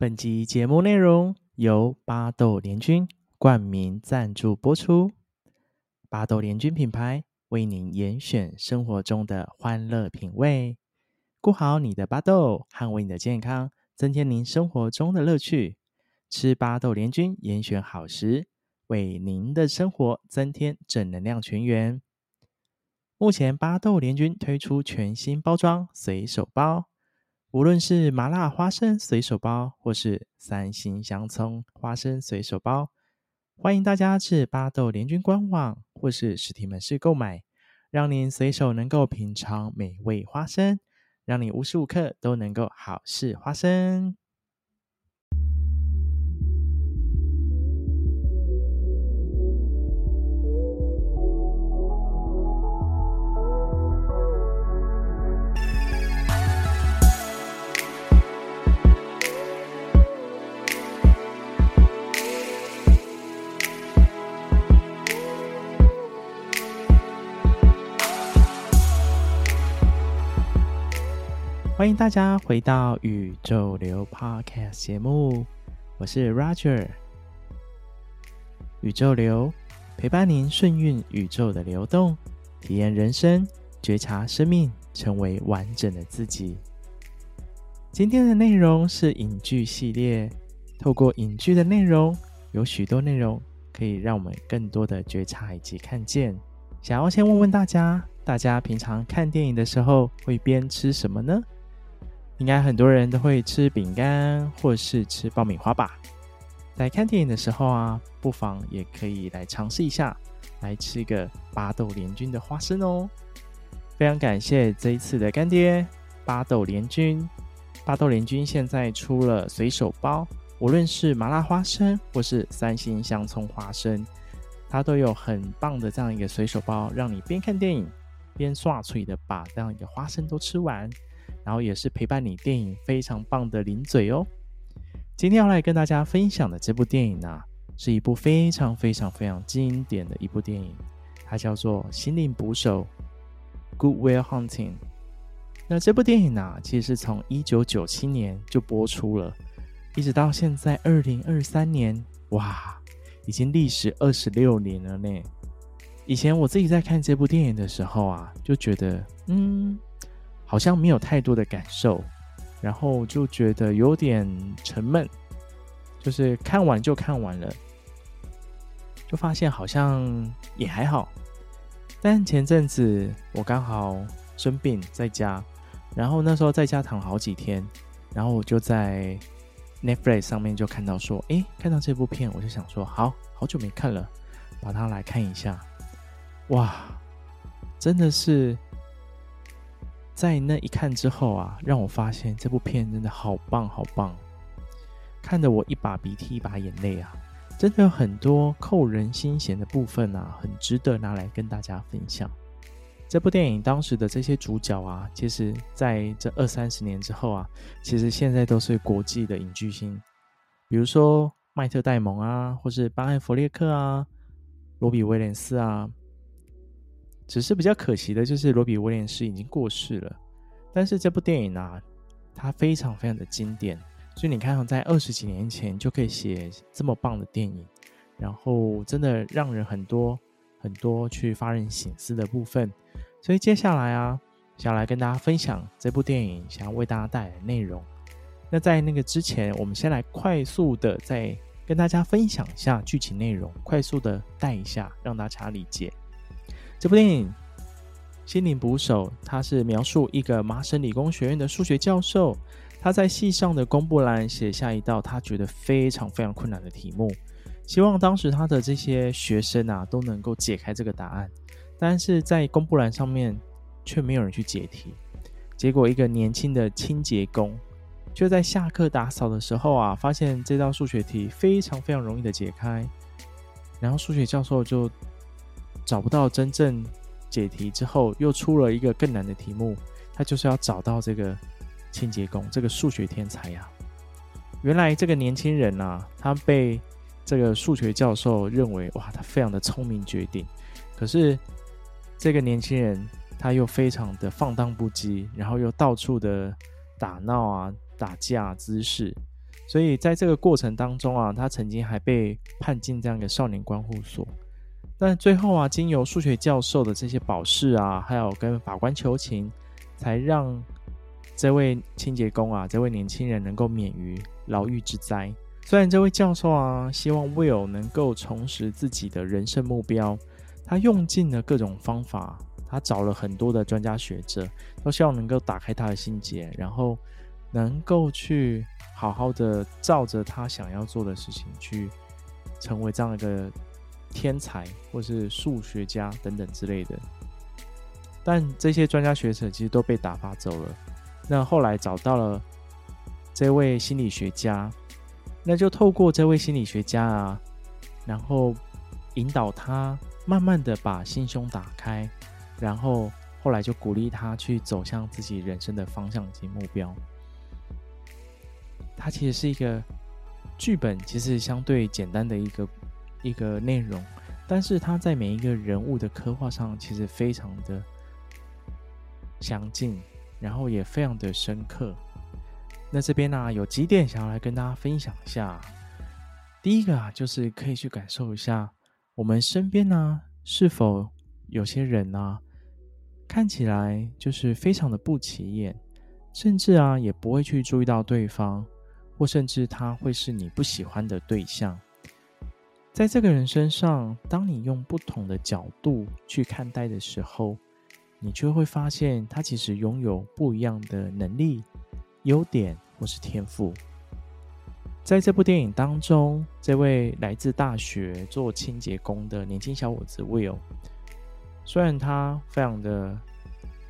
本集节目内容由巴豆联军冠名赞助播出。巴豆联军品牌为您严选生活中的欢乐品味，顾好你的巴豆，捍卫你的健康，增添您生活中的乐趣。吃巴豆联军严选好食，为您的生活增添正能量泉源。目前巴豆联军推出全新包装随手包。无论是麻辣花生随手包，或是三星香葱花生随手包，欢迎大家至巴豆联军官网或是实体门市购买，让您随手能够品尝美味花生，让你无时无刻都能够好事花生。欢迎大家回到宇宙流 Podcast 节目，我是 Roger。宇宙流陪伴您顺运宇宙的流动，体验人生，觉察生命，成为完整的自己。今天的内容是影剧系列，透过影剧的内容，有许多内容可以让我们更多的觉察以及看见。想要先问问大家，大家平常看电影的时候会边吃什么呢？应该很多人都会吃饼干或是吃爆米花吧。在看电影的时候啊，不妨也可以来尝试一下，来吃个巴豆联军的花生哦。非常感谢这一次的干爹巴豆联军。巴豆联军现在出了随手包，无论是麻辣花生或是三星香葱花生，它都有很棒的这样一个随手包，让你边看电影边刷脆的把这样一个花生都吃完。然后也是陪伴你电影非常棒的零嘴哦。今天要来跟大家分享的这部电影呢、啊，是一部非常非常非常经典的一部电影，它叫做《心灵捕手》（Good Will Hunting）。那这部电影呢、啊，其实是从一九九七年就播出了，一直到现在二零二三年，哇，已经历时二十六年了呢。以前我自己在看这部电影的时候啊，就觉得，嗯。好像没有太多的感受，然后就觉得有点沉闷，就是看完就看完了，就发现好像也还好。但前阵子我刚好生病在家，然后那时候在家躺好几天，然后我就在 Netflix 上面就看到说，诶，看到这部片，我就想说，好好久没看了，把它来看一下。哇，真的是。在那一看之后啊，让我发现这部片真的好棒好棒，看得我一把鼻涕一把眼泪啊！真的有很多扣人心弦的部分啊，很值得拿来跟大家分享。这部电影当时的这些主角啊，其实在这二三十年之后啊，其实现在都是国际的影巨星，比如说麦特戴蒙啊，或是巴艾弗列克啊，罗比威廉斯啊。只是比较可惜的就是罗比威廉斯已经过世了，但是这部电影啊，它非常非常的经典，所以你看，在二十几年前就可以写这么棒的电影，然后真的让人很多很多去发人省思的部分。所以接下来啊，想来跟大家分享这部电影想要为大家带来的内容。那在那个之前，我们先来快速的再跟大家分享一下剧情内容，快速的带一下，让大家理解。这部电影《心灵捕手》，它是描述一个麻省理工学院的数学教授，他在系上的公布栏写下一道他觉得非常非常困难的题目，希望当时他的这些学生啊都能够解开这个答案，但是在公布栏上面却没有人去解题。结果，一个年轻的清洁工就在下课打扫的时候啊，发现这道数学题非常非常容易的解开，然后数学教授就。找不到真正解题之后，又出了一个更难的题目。他就是要找到这个清洁工，这个数学天才呀、原来这个年轻人啊，他被这个数学教授认为哇，他非常的聪明绝顶。可是这个年轻人他又非常的放荡不羁，然后又到处的打闹啊、打架、滋事，所以在这个过程当中啊，他曾经还被判进这样一个少年观护所。但最后啊，经由数学教授的这些保释啊，还有跟法官求情，才让这位清洁工啊，这位年轻人能够免于牢狱之灾。虽然这位教授啊，希望 Will 能够重拾自己的人生目标，他用尽了各种方法，他找了很多的专家学者，都希望能够打开他的心结，然后能够去好好的照着他想要做的事情去成为这样一个。天才，或是数学家等等之类的，但这些专家学者其实都被打发走了。那后来找到了这位心理学家，那就透过这位心理学家啊，然后引导他慢慢的把心胸打开，然后后来就鼓励他去走向自己人生的方向及目标。他其实是一个剧本，其实相对简单的一个。一个内容，但是他在每一个人物的刻画上，其实非常的详尽，然后也非常的深刻。那这边呢、有几点想要来跟大家分享一下。第一个啊，就是可以去感受一下，我们身边呢、是否有些人呢、看起来就是非常的不起眼，甚至啊，也不会去注意到对方，或甚至他会是你不喜欢的对象。在这个人身上，当你用不同的角度去看待的时候，你就会发现他其实拥有不一样的能力、优点或是天赋。在这部电影当中，这位来自大学做清洁工的年轻小伙子 Will，虽然他非常的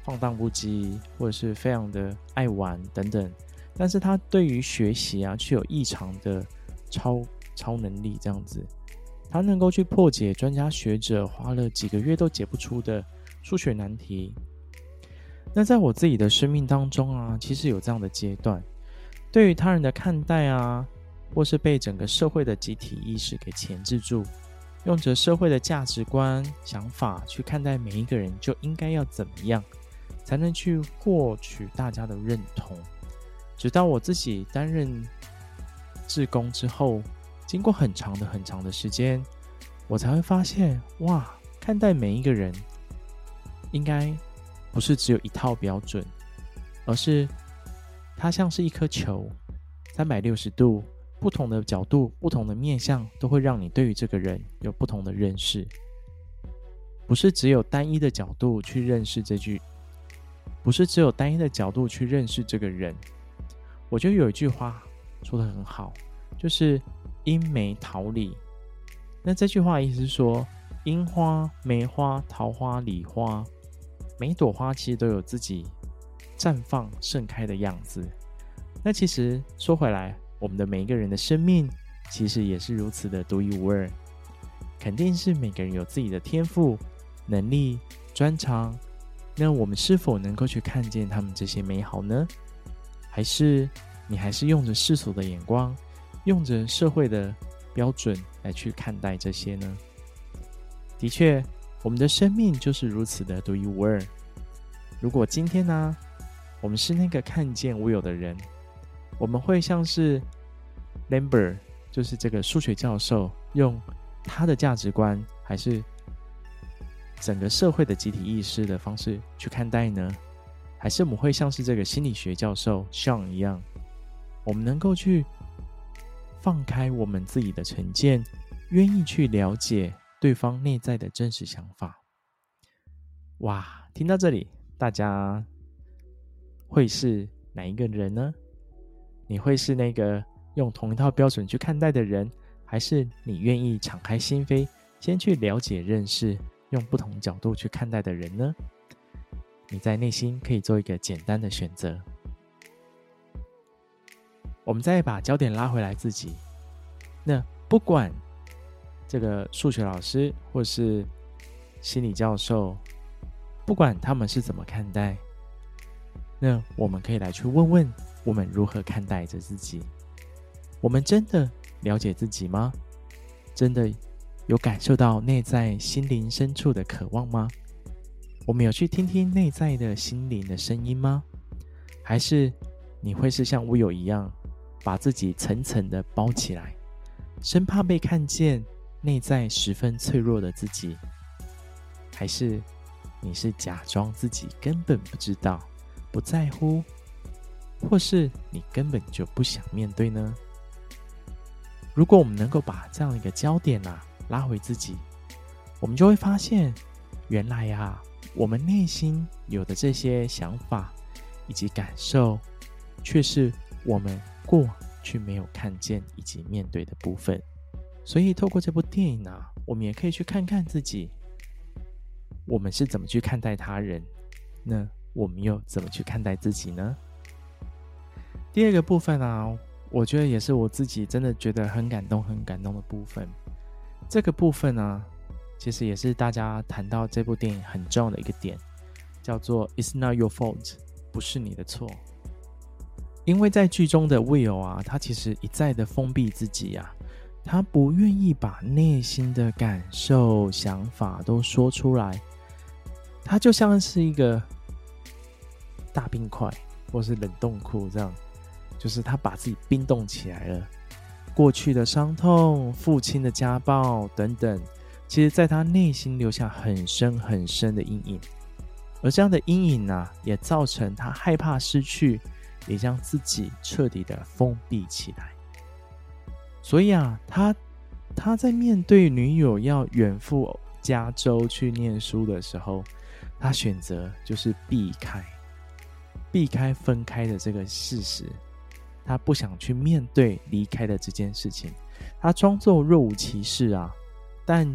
放荡不羁，或者是非常的爱玩等等，但是他对于学习啊，却有异常的超超能力这样子。他能够去破解专家学者花了几个月都解不出的数学难题。那在我自己的生命当中啊，其实有这样的阶段，对于他人的看待啊，或是被整个社会的集体意识给钳制住，用着社会的价值观、想法去看待每一个人，就应该要怎么样，才能去获取大家的认同。直到我自己担任志工之后。经过很长的很长的时间，我才会发现，哇，看待每一个人，应该不是只有一套标准，而是它像是一颗球，三百六十度，不同的角度、不同的面向，都会让你对于这个人有不同的认识。不是只有单一的角度去认识这句，不是只有单一的角度去认识这个人。我觉得有一句话说的很好，就是。樱梅桃李，那这句话意思是说，樱花、梅花、桃花、李花，每朵花其实都有自己绽放盛开的样子。那其实说回来，我们的每一个人的生命，其实也是如此的独一无二。肯定是每个人有自己的天赋、能力、专长。那我们是否能够去看见他们这些美好呢？还是你还是用着世俗的眼光？用着社会的标准来去看待这些呢？的确，我们的生命就是如此的独一无二。如果今天呢，我们是那个看见 Will 的人，我们会像是 Lambert，就是这个数学教授，用他的价值观，还是整个社会的集体意识的方式去看待呢？还是我们会像是这个心理学教授 Sean 一样，我们能够去。放开我们自己的成见，愿意去了解对方内在的真实想法。哇，听到这里，大家会是哪一个人呢？你会是那个用同一套标准去看待的人，还是你愿意敞开心扉，先去了解、认识，用不同角度去看待的人呢？你在内心可以做一个简单的选择。我们再把焦点拉回来自己。那不管这个数学老师或是心理教授，不管他们是怎么看待，那我们可以来去问问我们如何看待着自己。我们真的了解自己吗？真的有感受到内在心灵深处的渴望吗？我们有去听听内在的心灵的声音吗？还是你会是像乌有一样？把自己层层的包起来，生怕被看见内在十分脆弱的自己？还是你是假装自己根本不知道、不在乎，或是你根本就不想面对呢？如果我们能够把这样一个焦点啊拉回自己，我们就会发现，原来呀、啊，我们内心有的这些想法以及感受，却是我们过去没有看见以及面对的部分。所以，透过这部电影呢、我们也可以去看看自己，我们是怎么去看待他人，那我们又怎么去看待自己呢？第二个部分啊。我觉得也是我自己真的觉得很感动、很感动的部分。这个部分呢，其实也是大家谈到这部电影很重要的一个点，叫做 “It's not your fault”，不是你的错。因为在剧中的 Will 啊，他其实一再的封闭自己啊，他不愿意把内心的感受、想法都说出来，他就像是一个大冰块或是冷冻库这样。就是他把自己冰冻起来了，过去的伤痛、父亲的家暴等等，其实在他内心留下很深很深的阴影。而这样的阴影呢、啊，也造成他害怕失去，也将自己彻底的封闭起来。所以啊，他他在面对女友要远赴加州去念书的时候，他选择就是避开，避开分开的这个事实。他不想去面对离开的这件事情，他装作若无其事啊。但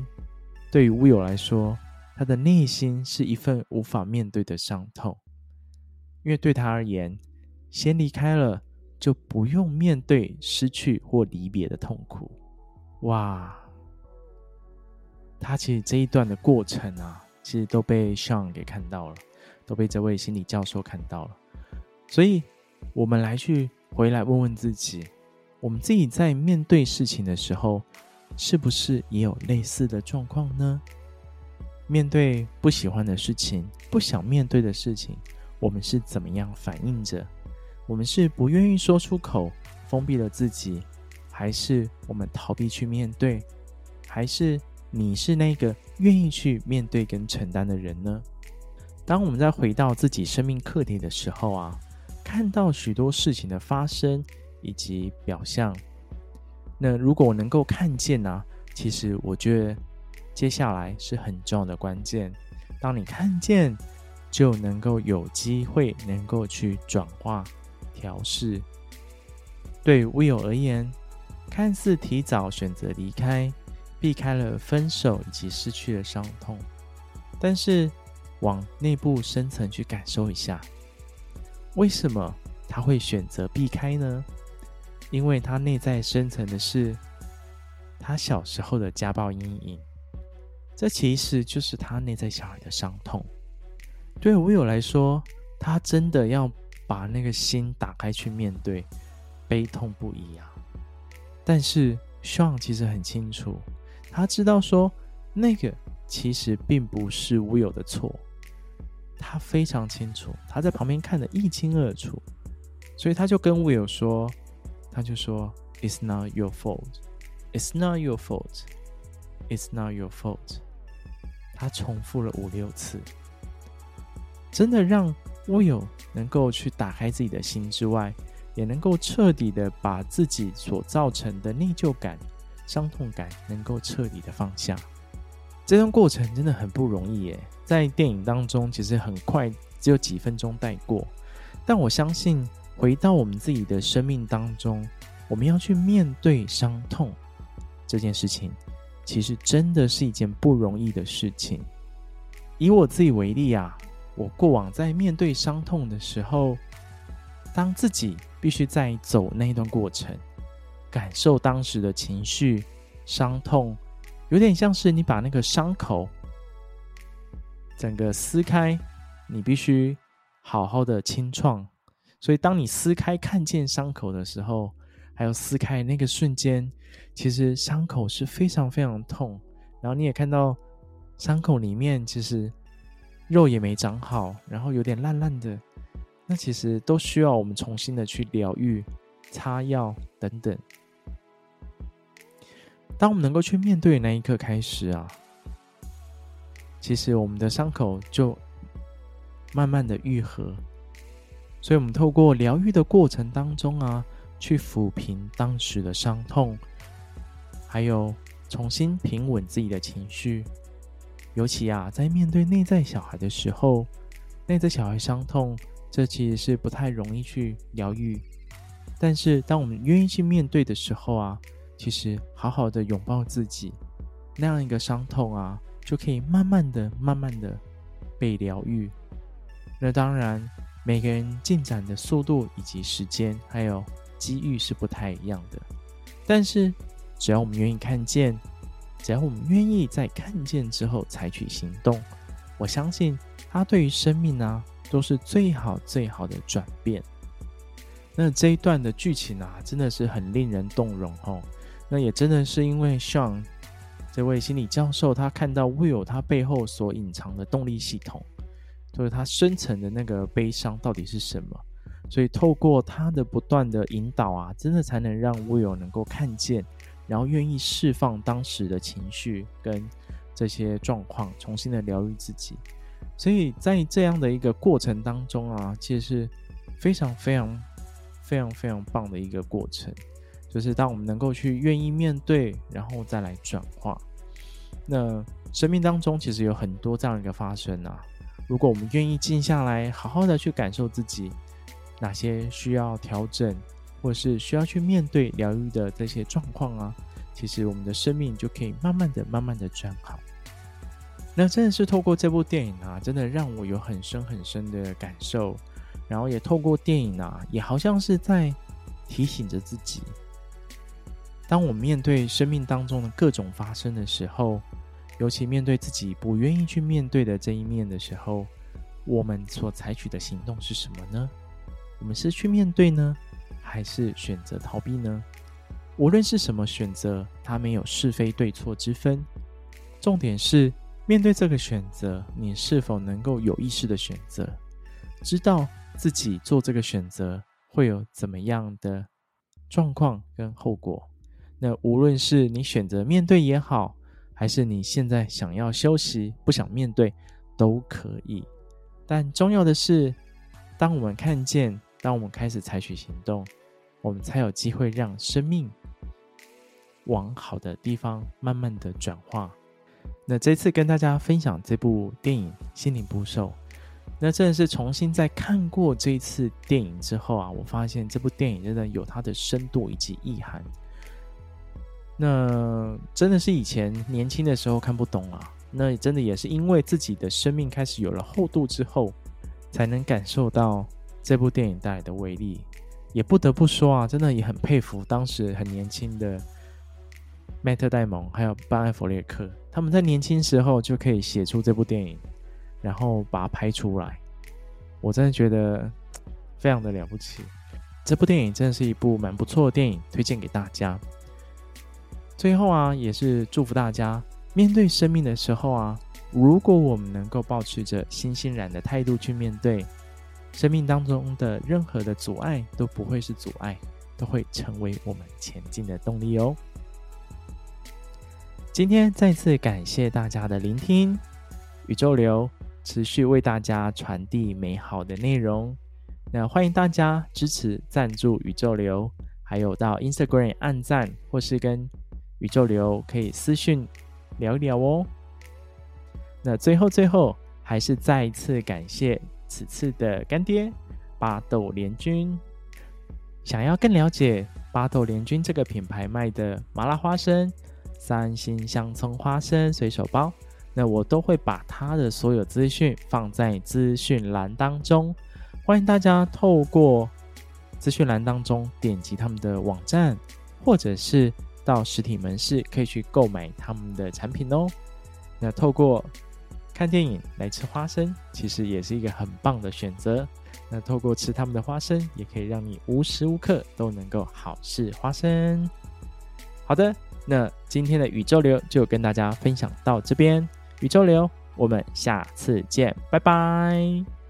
对于乌友来说，他的内心是一份无法面对的伤痛，因为对他而言，先离开了就不用面对失去或离别的痛苦。哇！他其实这一段的过程啊，其实都被 Sean 给看到了，都被这位心理教授看到了。所以，我们来去。回来问问自己，我们自己在面对事情的时候，是不是也有类似的状况呢？面对不喜欢的事情、不想面对的事情，我们是怎么样反应着？我们是不愿意说出口，封闭了自己，还是我们逃避去面对？还是你是那个愿意去面对跟承担的人呢？当我们在回到自己生命课题的时候啊。看到许多事情的发生以及表象，那如果我能够看见呢、其实我觉得接下来是很重要的关键。当你看见，就能够有机会能够去转化、调试。对 Will 而言，看似提早选择离开，避开了分手以及失去的伤痛，但是往内部深层去感受一下。为什么他会选择避开呢？因为他内在深层的是他小时候的家暴阴影，这其实就是他内在小孩的伤痛。对 Will 来说，他真的要把那个心打开去面对，悲痛不已啊。但是 Sean 其实很清楚，他知道说那个其实并不是 Will 的错。他非常清楚，他在旁边看得一清二楚，所以他就跟 Will 说，他就说：“It's not your fault. It's not your fault. It's not your fault.” 他重复了五六次，真的让 Will 能够去打开自己的心之外，也能够彻底的把自己所造成的内疚感、伤痛感能够彻底的放下。这段过程真的很不容易耶。在电影当中，其实很快只有几分钟带过，但我相信回到我们自己的生命当中，我们要去面对伤痛这件事情，其实真的是一件不容易的事情。以我自己为例啊，我过往在面对伤痛的时候，当自己必须在走那一段过程，感受当时的情绪、伤痛，有点像是你把那个伤口。整个撕开，你必须好好的清创。所以，当你撕开看见伤口的时候，还有撕开那个瞬间，其实伤口是非常非常痛。然后你也看到伤口里面其实肉也没长好，然后有点烂烂的。那其实都需要我们重新的去疗愈，擦药等等。当我们能够去面对那一刻开始啊，其实我们的伤口就慢慢的愈合。所以，我们透过疗愈的过程当中啊，去抚平当时的伤痛，还有重新平稳自己的情绪。尤其啊，在面对内在小孩的时候，内在小孩伤痛，这其实是不太容易去疗愈。但是，当我们愿意去面对的时候啊，其实好好的拥抱自己，那样一个伤痛啊，就可以慢慢的、慢慢的被疗愈。那当然。每个人进展的速度以及时间，还有机遇是不太一样的。但是，只要我们愿意看见，只要我们愿意在看见之后采取行动，我相信它对于生命啊，都是最好最好的转变。那这一段的剧情啊，真的是很令人动容哦。那也真的是因为像这位心理教授，他看到 Will 他背后所隐藏的动力系统。就是他深层的那个悲伤到底是什么？所以透过他的不断的引导啊，真的才能让 Will 能够看见，然后愿意释放当时的情绪跟这些状况，重新的疗愈自己。所以在这样的一个过程当中啊，其实是非常非常非常非常棒的一个过程。就是当我们能够去愿意面对，然后再来转化，那生命当中其实有很多这样一个发生啊。如果我们愿意静下来，好好的去感受自己哪些需要调整，或是需要去面对疗愈的这些状况啊，其实我们的生命就可以慢慢的、慢慢的转好。那真的是透过这部电影啊，真的让我有很深很深的感受，然后也透过电影啊，也好像是在提醒着自己，当我们面对生命当中的各种发生的时候。尤其面对自己不愿意去面对的这一面的时候，我们所采取的行动是什么呢？我们是去面对呢，还是选择逃避呢？无论是什么选择，它没有是非对错之分。重点是面对这个选择，你是否能够有意识的选择，知道自己做这个选择会有怎么样的状况跟后果。那无论是你选择面对也好，还是你现在想要休息，不想面对，都可以。但重要的是，当我们看见，当我们开始采取行动，我们才有机会让生命往好的地方慢慢的转化。那这次跟大家分享这部电影《心灵捕手》，那真的是重新在看过这一次电影之后啊，我发现这部电影真的有它的深度以及意涵。那真的是以前年轻的时候看不懂啊，那真的也是因为自己的生命开始有了厚度之后，才能感受到这部电影带来的威力。也不得不说啊，真的也很佩服当时很年轻的迈特戴蒙还有班艾弗列克，他们在年轻时候就可以写出这部电影，然后把它拍出来，我真的觉得非常的了不起。这部电影真的是一部蛮不错的电影，推荐给大家。最后啊，也是祝福大家面对生命的时候啊，如果我们能够保持着欣欣然的态度去面对生命当中的任何的阻碍，都不会是阻碍，都会成为我们前进的动力哦。今天再次感谢大家的聆听，宇宙流持续为大家传递美好的内容。那欢迎大家支持赞助宇宙流，还有到 Instagram 按赞或是跟。宇宙流可以私讯聊一聊哦。那最后最后，还是再一次感谢此次的干爹巴豆联军。想要更了解巴豆联军这个品牌卖的麻辣花生、三星香葱花生随手包，那我都会把它的所有资讯放在资讯栏当中。欢迎大家透过资讯栏当中点击他们的网站，或者是。到实体门市可以去购买他们的产品哦。那透过看电影来吃花生，其实也是一个很棒的选择。那透过吃他们的花生，也可以让你无时无刻都能够好事花生。好的，那今天的宇宙流就跟大家分享到这边。宇宙流，我们下次见，拜拜。